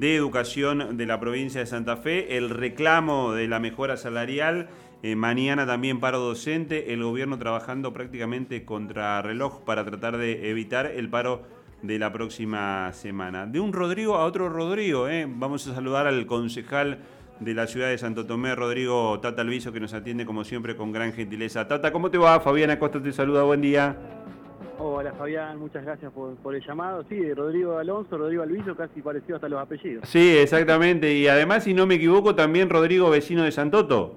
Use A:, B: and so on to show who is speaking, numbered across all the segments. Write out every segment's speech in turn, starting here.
A: de Educación de la provincia de Santa Fe, el reclamo de la mejora salarial, eh, mañana también paro docente, el gobierno trabajando prácticamente contra reloj para tratar de evitar el paro de la próxima semana. De un Rodrigo a otro Rodrigo, eh. vamos a saludar al concejal de la ciudad de Santo Tomé, Rodrigo Tata Alviso, que nos atiende como siempre con gran gentileza. Tata, ¿cómo te va? Fabiana Costa te saluda, buen día.
B: Hola Fabián, muchas gracias por, el llamado. Sí, Rodrigo Alonso, Rodrigo Alviso, casi parecido hasta los apellidos.
A: Sí, exactamente. Y además, si no me equivoco, también Rodrigo, vecino de Santoto.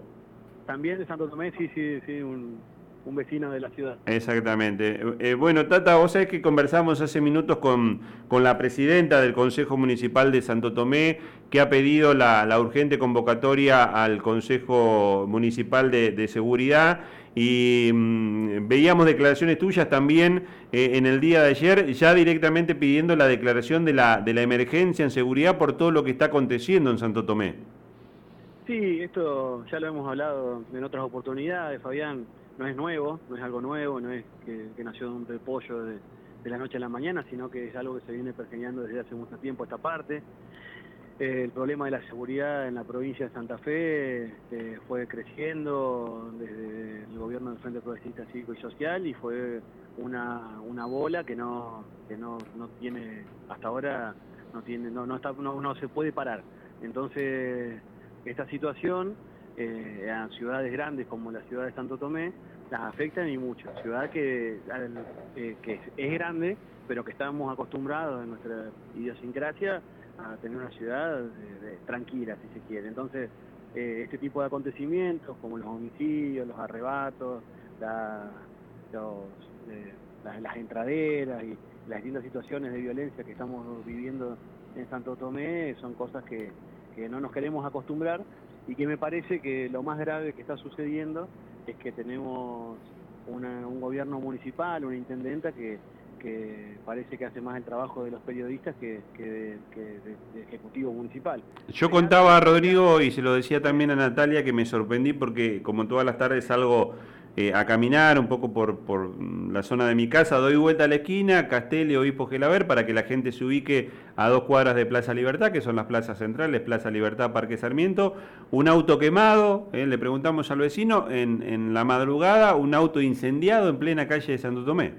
B: También de Santo Tomé, sí, sí, sí, un, vecino de la ciudad.
A: Exactamente. Eh, bueno, Tata, vos sabés que conversamos hace minutos con, con, la presidenta del Consejo Municipal de Santo Tomé, que ha pedido la, urgente convocatoria al Consejo Municipal de Seguridad y mm, veíamos declaraciones tuyas también eh, en el día de ayer, ya directamente pidiendo la declaración de la, de la emergencia en seguridad por todo lo que está aconteciendo en Santo Tomé.
B: Sí, esto ya lo hemos hablado en otras oportunidades, Fabián, no es nuevo, no es algo nuevo, no es que, nació de un repollo de, de, la noche a la mañana, sino que es algo que se viene pergeñando desde hace mucho tiempo esta parte. El problema de la seguridad en la provincia de Santa Fe este, fue creciendo desde el gobierno del Frente Progresista Cívico y Social y fue una, una bola que no que no, no tiene hasta ahora no tiene no no, está, no, se puede parar. Entonces esta situación eh, a ciudades grandes como la ciudad de Santo Tomé las afectan y mucho. Ciudad que eh, que es grande pero que estamos acostumbrados en nuestra idiosincrasia a tener una ciudad tranquila, si se quiere. Entonces, eh, este tipo de acontecimientos, como los homicidios, los arrebatos, eh, las entraderas y las distintas situaciones de violencia que estamos viviendo en Santo Tomé, son cosas que, no nos queremos acostumbrar y que me parece que lo más grave que está sucediendo es que tenemos un gobierno municipal, una intendenta que que parece que hace más el trabajo de los periodistas que, de, ejecutivo municipal.
A: Yo contaba a Rodrigo y se lo decía también a Natalia que me sorprendí porque como todas las tardes salgo eh, a caminar un poco por, por, la zona de mi casa, doy vuelta a la esquina, Castel y Obispo Gelaber, para que la gente se ubique a dos cuadras de Plaza Libertad, que son las plazas centrales, Plaza Libertad, Parque Sarmiento, un auto quemado, eh, le preguntamos al vecino, en, en la madrugada, un auto incendiado en plena calle de Santo Tomé.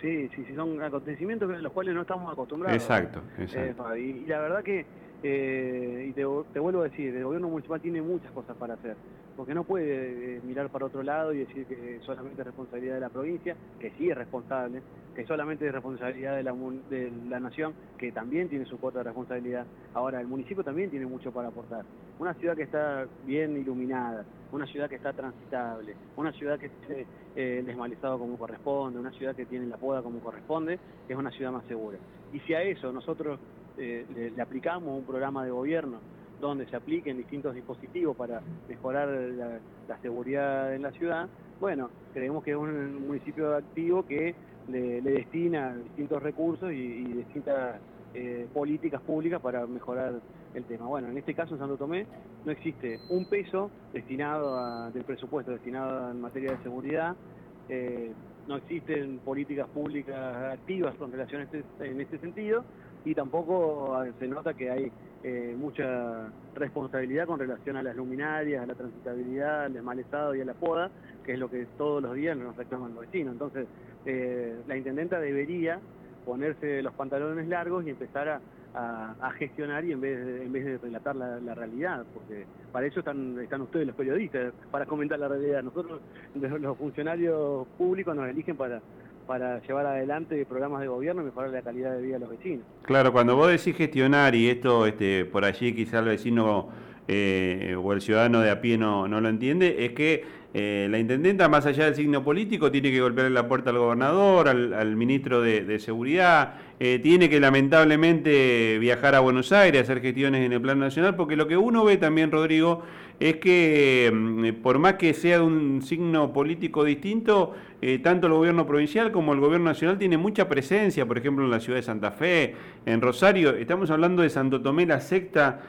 B: Sí, sí, sí, son acontecimientos a los cuales no estamos acostumbrados.
A: Exacto, exacto.
B: y, la verdad que, eh, y te, vuelvo a decir, el gobierno municipal tiene muchas cosas para hacer, porque no puede eh, mirar para otro lado y decir que solamente es responsabilidad de la provincia, que sí es responsable, que solamente es responsabilidad de la, de la nación, que también tiene su cuota de responsabilidad. Ahora, el municipio también tiene mucho para aportar. Una ciudad que está bien iluminada, una ciudad que está transitable, una ciudad que tiene eh, desmalizado como corresponde, una ciudad que tiene la poda como corresponde, es una ciudad más segura. Y si a eso nosotros eh, le, aplicamos un programa de gobierno donde se apliquen distintos dispositivos para mejorar la, seguridad en la ciudad, bueno, creemos que es un municipio activo que le, destina distintos recursos y, distintas eh, políticas públicas para mejorar el tema. Bueno, en este caso en Santo Tomé no existe un peso destinado a, del presupuesto destinado en materia de seguridad, eh, no existen políticas públicas activas con relación a este, en este sentido y tampoco se nota que hay eh, mucha responsabilidad con relación a las luminarias, a la transitabilidad, al mal estado y a la poda, que es lo que todos los días nos reclaman los vecinos. Entonces, eh, la intendenta debería ponerse los pantalones largos y empezar a, a, gestionar y en vez de, en vez de relatar la, realidad, porque para eso están, están ustedes los periodistas, para comentar la realidad. Nosotros, los funcionarios públicos, nos eligen para, para llevar adelante programas de gobierno y mejorar la calidad de vida de los vecinos.
A: Claro, cuando vos decís gestionar y esto este, por allí quizá el vecino eh, o el ciudadano de a pie no, no lo entiende, es que eh, la intendenta, más allá del signo político, tiene que golpear la puerta al gobernador, al, ministro de, Seguridad, eh, tiene que lamentablemente viajar a Buenos Aires, hacer gestiones en el plano nacional, porque lo que uno ve también, Rodrigo, es que mm, por más que sea un signo político distinto, eh, tanto el gobierno provincial como el gobierno nacional tiene mucha presencia, por ejemplo, en la ciudad de Santa Fe, en Rosario. Estamos hablando de Santo Tomé, la sexta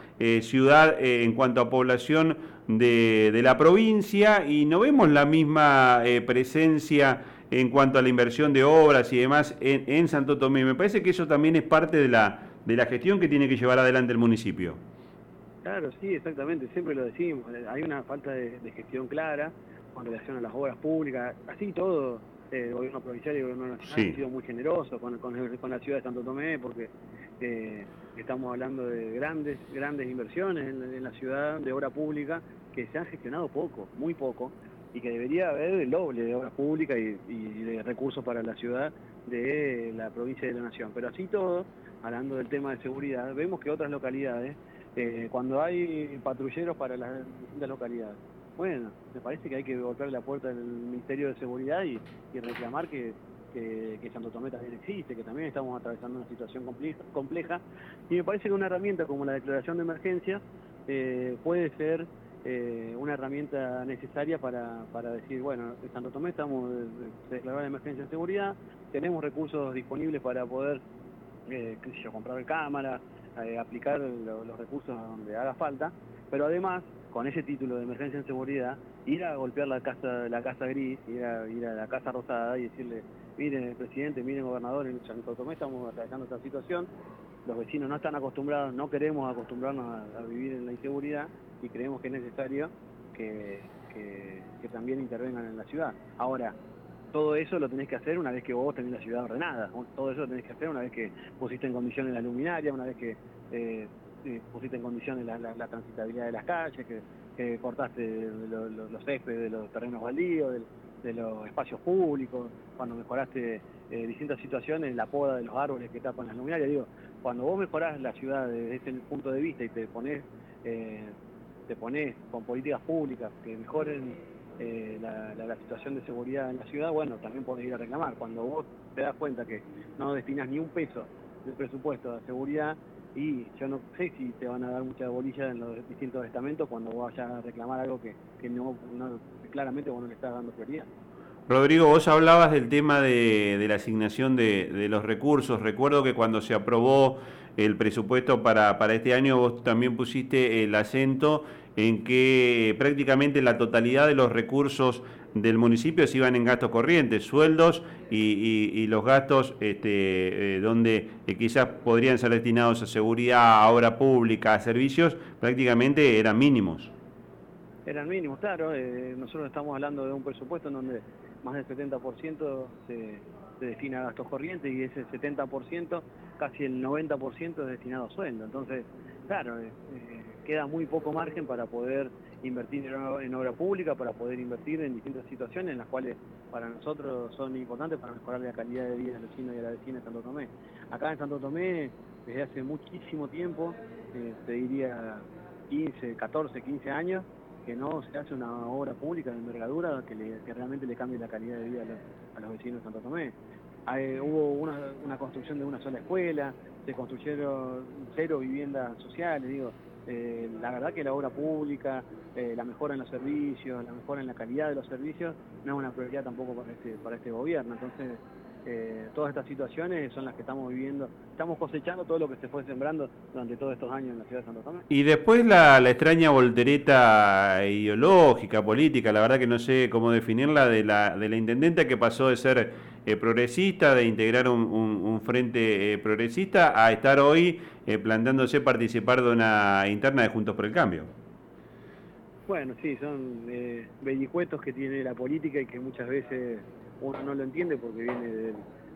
A: ciudad en cuanto a población de, la provincia y no vemos la misma eh, presencia en cuanto a la inversión de obras y demás en, Santo Tomé. Me parece que eso también es parte de la, de la gestión que tiene que llevar adelante el municipio.
B: Claro, sí, exactamente, siempre lo decimos, hay una falta de, gestión clara con relación a las obras públicas, así todo, eh, el gobierno provincial y el gobierno nacional han sido muy generosos con, la ciudad de Santo Tomé porque eh, estamos hablando de grandes, grandes inversiones en, la ciudad de obra pública que se han gestionado poco, muy poco, y que debería haber el doble de obras públicas y, de recursos para la ciudad de la provincia de la Nación. Pero así todo, hablando del tema de seguridad, vemos que otras localidades, eh, cuando hay patrulleros para las distintas localidades, bueno, me parece que hay que golpear la puerta del Ministerio de Seguridad y, reclamar que, Santo Tomé también existe, que también estamos atravesando una situación compleja, y me parece que una herramienta como la declaración de emergencia eh, puede ser eh, una herramienta necesaria para, decir, bueno, en Santo Tomé estamos de, declarar la emergencia de seguridad, tenemos recursos disponibles para poder, eh, comprar cámara, eh, aplicar los recursos donde haga falta, pero además, con ese título de emergencia en seguridad, ir a golpear la casa, la casa gris, ir a, ir a la casa rosada y decirle, miren presidente, miren gobernador, en Santo Tomé estamos atravesando esta situación, los vecinos no están acostumbrados, no queremos acostumbrarnos a, vivir en la inseguridad y creemos que es necesario que, también intervengan en la ciudad. Ahora, todo eso lo tenés que hacer una vez que vos tenés la ciudad ordenada, todo eso lo tenés que hacer una vez que pusiste en condiciones la luminaria, una vez que eh, eh, pusiste en condiciones la, transitabilidad de las calles, que, cortaste los céspedes de los terrenos baldíos, de, los espacios públicos, cuando mejoraste eh, distintas situaciones, la poda de los árboles que tapan las luminarias, digo, cuando vos mejorás la ciudad desde ese punto de vista y te pones, te pones con políticas públicas que mejoren eh, la, situación de seguridad en la ciudad, bueno, también podés ir a reclamar. Cuando vos te das cuenta que no destinas ni un peso del presupuesto de seguridad, y yo no sé si te van a dar mucha bolilla en los distintos estamentos cuando vayas a reclamar algo que, no, claramente vos no le estás dando prioridad.
A: Rodrigo, vos hablabas del tema de, la asignación de, los recursos. Recuerdo que cuando se aprobó el presupuesto para, este año, vos también pusiste el acento en que prácticamente la totalidad de los recursos del municipio se iban en gastos corrientes, sueldos y, los gastos este, eh, donde eh, quizás podrían ser destinados a seguridad, a obra pública, a servicios, prácticamente eran mínimos.
B: Eran mínimos, claro. Eh, nosotros estamos hablando de un presupuesto en donde más del 70% se, destina a gastos corrientes y ese 70%, casi el 90% es destinado a sueldo. Entonces, claro, eh, eh, queda muy poco margen para poder invertir en, obra pública, para poder invertir en distintas situaciones en las cuales para nosotros son importantes para mejorar la calidad de vida del vecino y de la vecina de Santo Tomé. Acá en Santo Tomé, desde hace muchísimo tiempo, eh, te diría 15, 14, 15 años, que no se hace una obra pública de envergadura que, realmente le cambie la calidad de vida a los, vecinos de Santo Tomé. hubo una, construcción de una sola escuela, se construyeron cero viviendas sociales, digo, eh, la verdad que la obra pública, eh, la mejora en los servicios, la mejora en la calidad de los servicios, no es una prioridad tampoco para este, para este gobierno. Entonces, eh, todas estas situaciones son las que estamos viviendo. Estamos cosechando todo lo que se fue sembrando durante todos estos años en la ciudad de Santo Tomé.
A: Y después la, extraña voltereta ideológica, política, la verdad que no sé cómo definirla, de la, de la intendente que pasó de ser eh, progresista, de integrar un, frente eh, progresista, a estar hoy planteándose participar de una interna de Juntos por el Cambio.
B: Bueno, sí, son bellicuetos que tiene la política y que muchas veces uno no lo entiende porque viene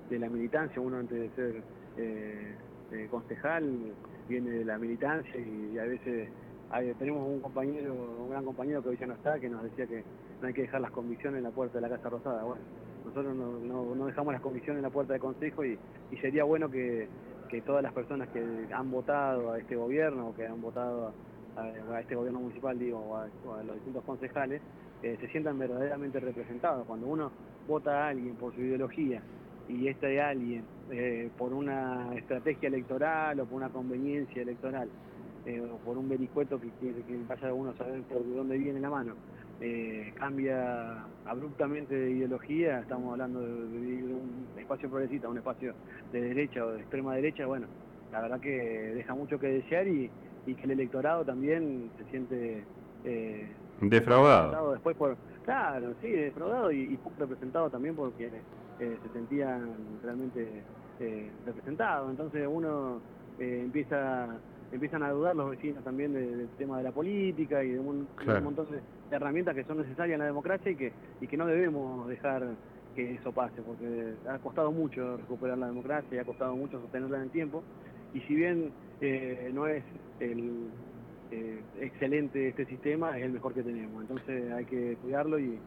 B: de, la militancia, uno antes de ser eh, eh, concejal viene de la militancia y, a veces tenemos un compañero, un gran compañero que hoy ya no está, que nos decía que no hay que dejar las convicciones en la puerta de la Casa Rosada. Bueno, nosotros no, dejamos las convicciones en la puerta del Consejo y, sería bueno que, todas las personas que han votado a este gobierno o que han votado a, este gobierno municipal, digo, o a, los distintos concejales, eh, se sientan verdaderamente representados. Cuando uno vota a alguien por su ideología y este alguien eh, por una estrategia electoral o por una conveniencia electoral eh, o por un vericueto que, que, que vaya a uno saber por dónde viene la mano, eh, cambia abruptamente de ideología, estamos hablando de, un espacio progresista, un espacio de derecha o de extrema derecha, bueno, la verdad que deja mucho que desear y, y que el electorado también se siente...
A: defraudado.
B: Después por, Claro, sí, defraudado y, poco representado también porque eh, se sentían realmente eh, representados. Entonces uno eh, empieza empiezan a dudar los vecinos también del tema de la política y de un, montón de, herramientas que son necesarias en la democracia y que, y que no debemos dejar que eso pase, porque ha costado mucho recuperar la democracia y ha costado mucho sostenerla en el tiempo. Y si bien eh, no es el eh, excelente este sistema, es el mejor que tenemos. Entonces hay que cuidarlo y,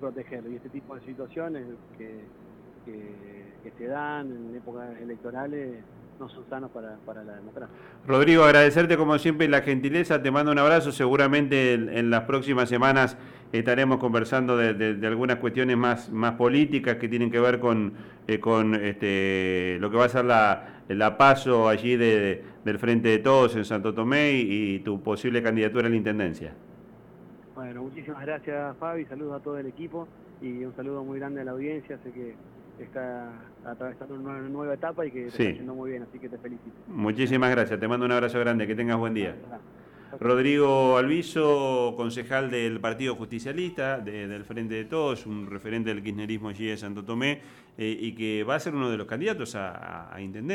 B: protegerlo. Y este tipo de situaciones que, que se dan en épocas electorales no son sanos para, la democracia.
A: Rodrigo, agradecerte como siempre la gentileza, te mando un abrazo, seguramente en, las próximas semanas estaremos conversando de, algunas cuestiones más, más políticas que tienen que ver con, eh, con este, lo que va a ser la, la paso allí de, del Frente de Todos en Santo Tomé y, y tu posible candidatura a la Intendencia.
B: Bueno, muchísimas gracias Fabi, saludos a todo el equipo y un saludo muy grande a la audiencia, sé que está atravesando una nueva etapa y que está haciendo muy bien, así que te felicito.
A: Muchísimas gracias, te mando un abrazo grande, que tengas buen día. Rodrigo Alviso, concejal del Partido Justicialista, del Frente de Todos, un referente del kirchnerismo allí de Santo Tomé, eh, y que va a ser uno de los candidatos a, a intendente.